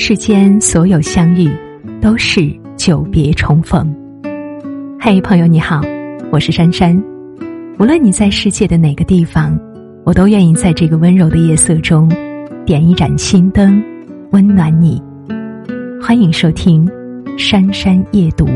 世间所有相遇，都是久别重逢。嘿，朋友你好，我是珊珊。无论你在世界的哪个地方，我都愿意在这个温柔的夜色中，点一盏心灯，温暖你。欢迎收听《珊珊夜读》。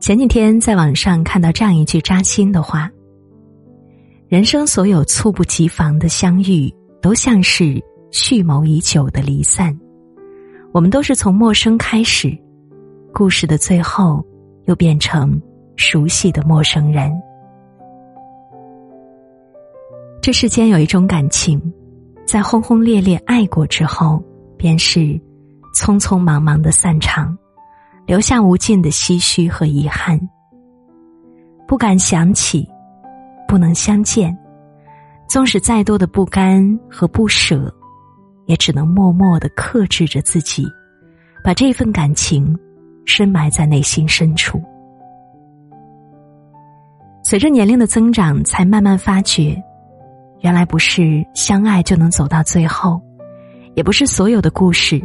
前几天在网上看到这样一句扎心的话。人生所有猝不及防的相遇，都像是蓄谋已久的离散。我们都是从陌生开始，故事的最后又变成熟悉的陌生人。这世间有一种感情，在轰轰烈烈爱过之后，便是匆匆忙忙的散场，留下无尽的唏嘘和遗憾。不敢想起。不能相见，纵使再多的不甘和不舍，也只能默默的克制着自己，把这份感情深埋在内心深处。随着年龄的增长，才慢慢发觉，原来不是相爱就能走到最后，也不是所有的故事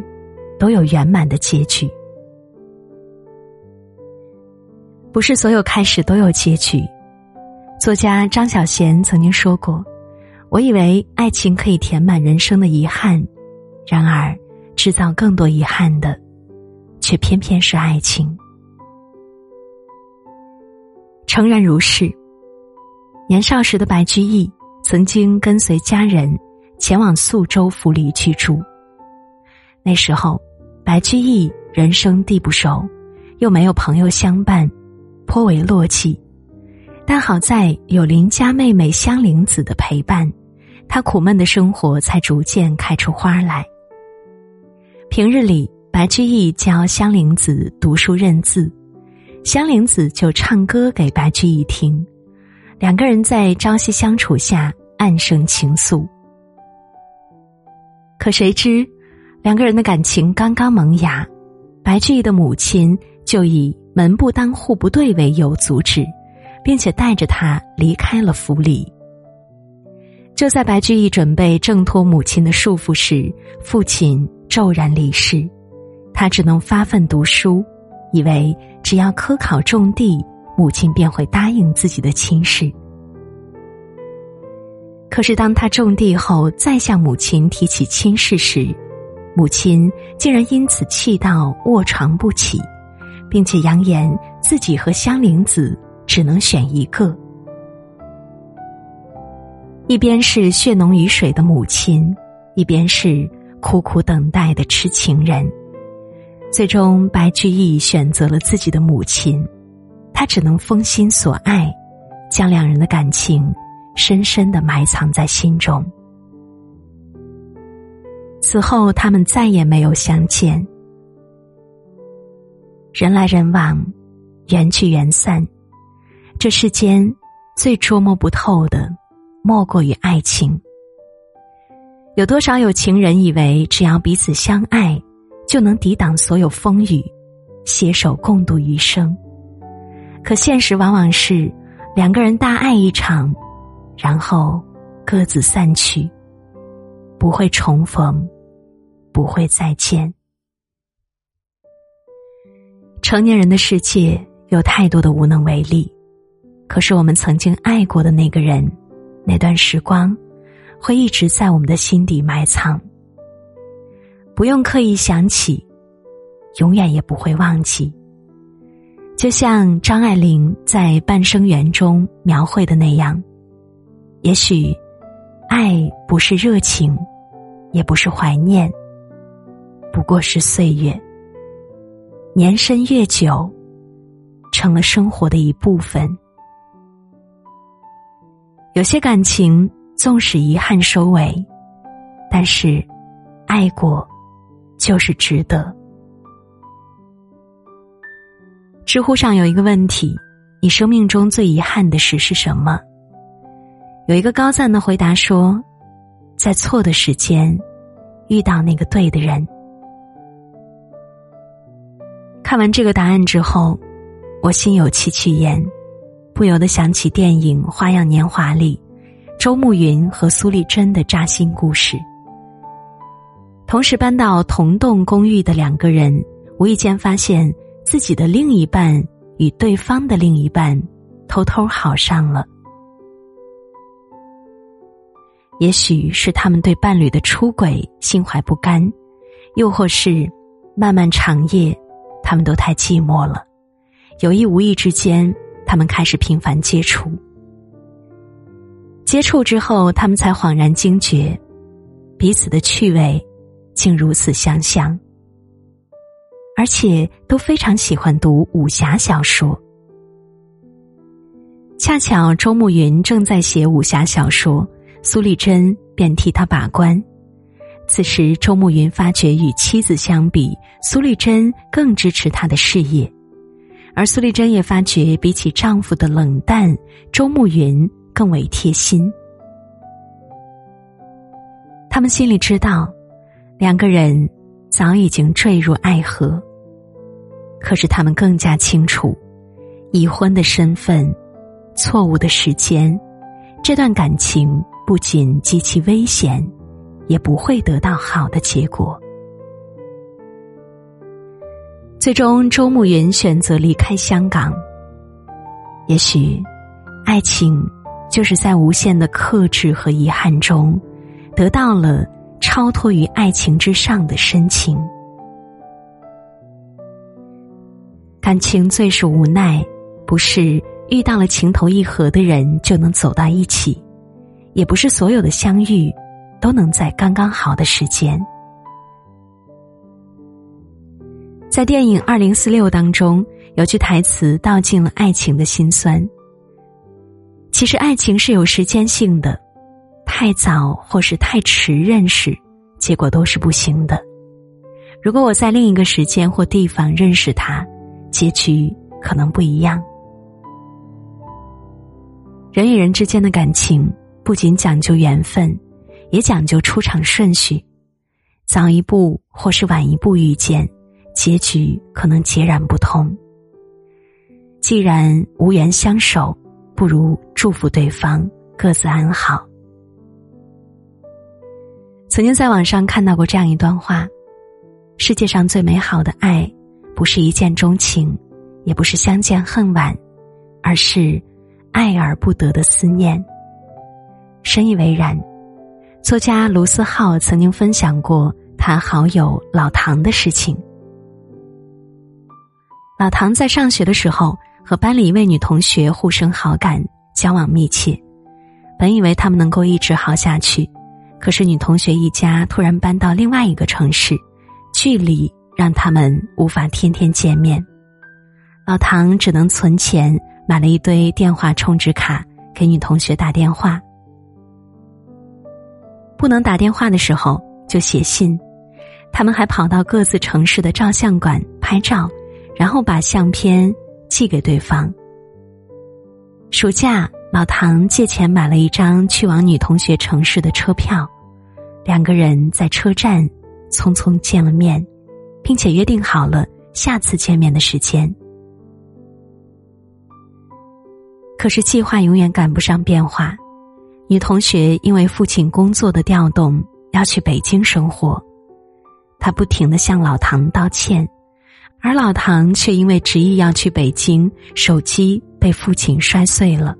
都有圆满的结局，不是所有开始都有结局。作家张小娴曾经说过：“我以为爱情可以填满人生的遗憾，然而制造更多遗憾的，却偏偏是爱情。”诚然如是。年少时的白居易曾经跟随家人前往宿州府里居住。那时候，白居易人生地不熟，又没有朋友相伴，颇为落寂。但好在有邻家妹妹香菱子的陪伴，他苦闷的生活才逐渐开出花来。平日里，白居易教香菱子读书认字，香菱子就唱歌给白居易听，两个人在朝夕相处下暗生情愫。可谁知，两个人的感情刚刚萌芽，白居易的母亲就以门不当户不对为由阻止。并且带着他离开了府里。就在白居易准备挣脱母亲的束缚时，父亲骤然离世，他只能发奋读书，以为只要科考中地，母亲便会答应自己的亲事。可是当他种地后，再向母亲提起亲事时，母亲竟然因此气到卧床不起，并且扬言自己和香菱子。只能选一个，一边是血浓于水的母亲，一边是苦苦等待的痴情人。最终，白居易选择了自己的母亲，他只能封心所爱，将两人的感情深深的埋藏在心中。此后，他们再也没有相见。人来人往，缘聚缘散。这世间最捉摸不透的，莫过于爱情。有多少有情人以为只要彼此相爱，就能抵挡所有风雨，携手共度余生？可现实往往是两个人大爱一场，然后各自散去，不会重逢，不会再见。成年人的世界有太多的无能为力。可是，我们曾经爱过的那个人，那段时光，会一直在我们的心底埋藏。不用刻意想起，永远也不会忘记。就像张爱玲在《半生缘》中描绘的那样，也许，爱不是热情，也不是怀念，不过是岁月。年深月久，成了生活的一部分。有些感情纵使遗憾收尾，但是爱过就是值得。知乎上有一个问题：你生命中最遗憾的事是什么？有一个高赞的回答说，在错的时间遇到那个对的人。看完这个答案之后，我心有戚戚焉。不由得想起电影《花样年华》里，周慕云和苏丽珍的扎心故事。同时搬到同栋公寓的两个人，无意间发现自己的另一半与对方的另一半偷偷好上了。也许是他们对伴侣的出轨心怀不甘，又或是漫漫长夜，他们都太寂寞了，有意无意之间，他们开始频繁接触。接触之后，他们才恍然惊觉，彼此的趣味竟如此相像，而且都非常喜欢读武侠小说。恰巧周慕云正在写武侠小说，苏丽珍便替他把关。此时，周慕云发觉与妻子相比，苏丽珍更支持他的事业，而苏丽珍也发觉比起丈夫的冷淡，周慕云。更为贴心。他们心里知道，两个人早已经坠入爱河。可是他们更加清楚，已婚的身份、错误的时间，这段感情不仅极其危险，也不会得到好的结果。最终，周慕云选择离开香港。也许，爱情。就是在无限的克制和遗憾中，得到了超脱于爱情之上的深情。感情最是无奈，不是遇到了情投意合的人就能走到一起，也不是所有的相遇都能在刚刚好的时间。在电影《二零四六》当中，有句台词道尽了爱情的辛酸。其实爱情是有时间性的，太早或是太迟认识，结果都是不行的。如果我在另一个时间或地方认识他，结局可能不一样。人与人之间的感情不仅讲究缘分，也讲究出场顺序，早一步或是晚一步遇见，结局可能截然不同。既然无缘相守。不如祝福对方各自安好。曾经在网上看到过这样一段话：世界上最美好的爱，不是一见钟情，也不是相见恨晚，而是爱而不得的思念。深以为然。作家卢思浩曾经分享过他好友老唐的事情。老唐在上学的时候。和班里一位女同学互生好感，交往密切。本以为他们能够一直好下去，可是女同学一家突然搬到另外一个城市，距离让他们无法天天见面。老唐只能存钱买了一堆电话充值卡，给女同学打电话。不能打电话的时候就写信，他们还跑到各自城市的照相馆拍照，然后把相片。寄给对方。暑假，老唐借钱买了一张去往女同学城市的车票，两个人在车站匆匆见了面，并且约定好了下次见面的时间。可是计划永远赶不上变化，女同学因为父亲工作的调动要去北京生活，她不停的向老唐道歉。而老唐却因为执意要去北京，手机被父亲摔碎了。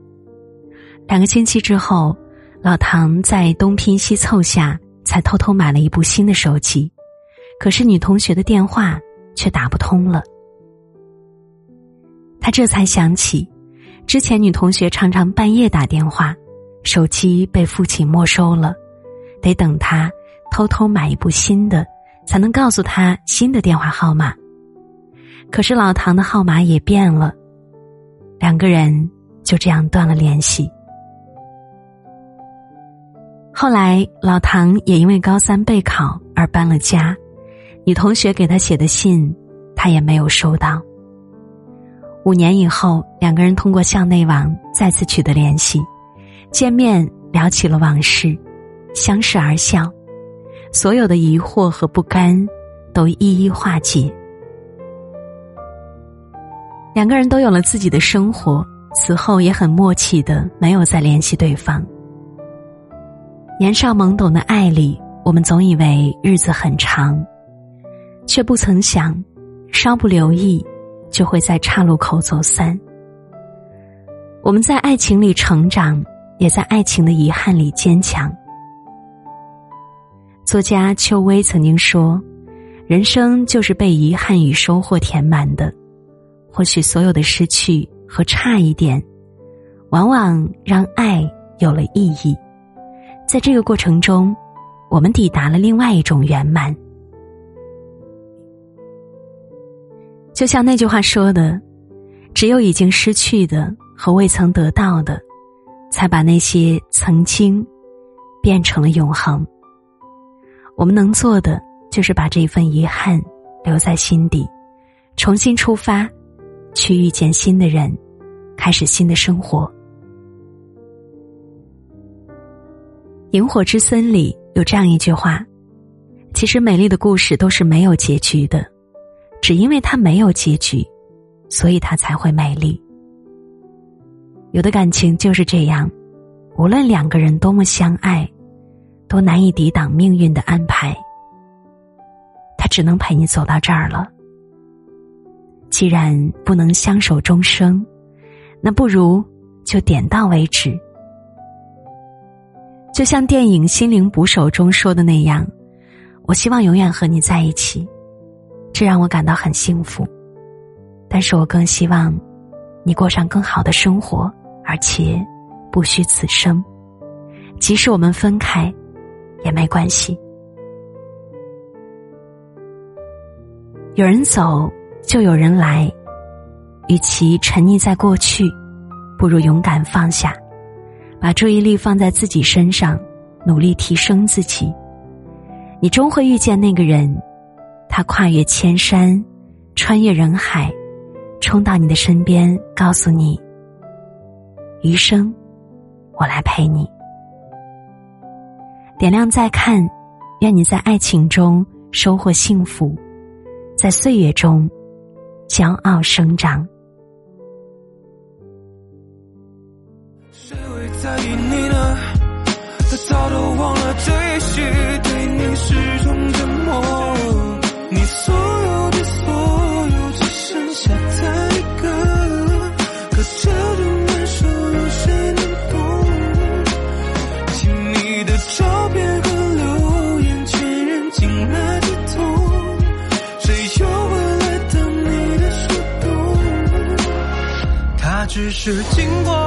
两个星期之后，老唐在东拼西凑下，才偷偷买了一部新的手机。可是女同学的电话却打不通了。他这才想起，之前女同学常常半夜打电话，手机被父亲没收了，得等他偷偷买一部新的，才能告诉他新的电话号码。可是老唐的号码也变了，两个人就这样断了联系。后来老唐也因为高三备考而搬了家，女同学给他写的信，他也没有收到。五年以后，两个人通过校内网再次取得联系，见面聊起了往事，相视而笑，所有的疑惑和不甘都一一化解。两个人都有了自己的生活，此后也很默契的没有再联系对方。年少懵懂的爱里，我们总以为日子很长，却不曾想，稍不留意，就会在岔路口走散。我们在爱情里成长，也在爱情的遗憾里坚强。作家邱薇曾经说：“人生就是被遗憾与收获填满的。或许所有的失去和差一点，往往让爱有了意义。在这个过程中，我们抵达了另外一种圆满。就像那句话说的：‘只有已经失去的和未曾得到的，才把那些曾经变成了永恒。’”我们能做的就是把这份遗憾留在心底，重新出发，去遇见新的人，开始新的生活。《萤火之森》里有这样一句话：“其实美丽的故事都是没有结局的，只因为它没有结局，所以它才会美丽。”有的感情就是这样，无论两个人多么相爱。都难以抵挡命运的安排，他只能陪你走到这儿了。既然不能相守终生，那不如就点到为止。就像电影《心灵捕手》中说的那样，我希望永远和你在一起，这让我感到很幸福。但是我更希望你过上更好的生活，而且不虚此生。即使我们分开。也没关系。有人走，就有人来。与其沉溺在过去，不如勇敢放下，把注意力放在自己身上，努力提升自己。你终会遇见那个人，他跨越千山，穿越人海，冲到你的身边，告诉你：余生，我来陪你。点亮再看，愿你在爱情中收获幸福，在岁月中骄傲生长。早都忘了这些，对你始终折磨。你所是经过。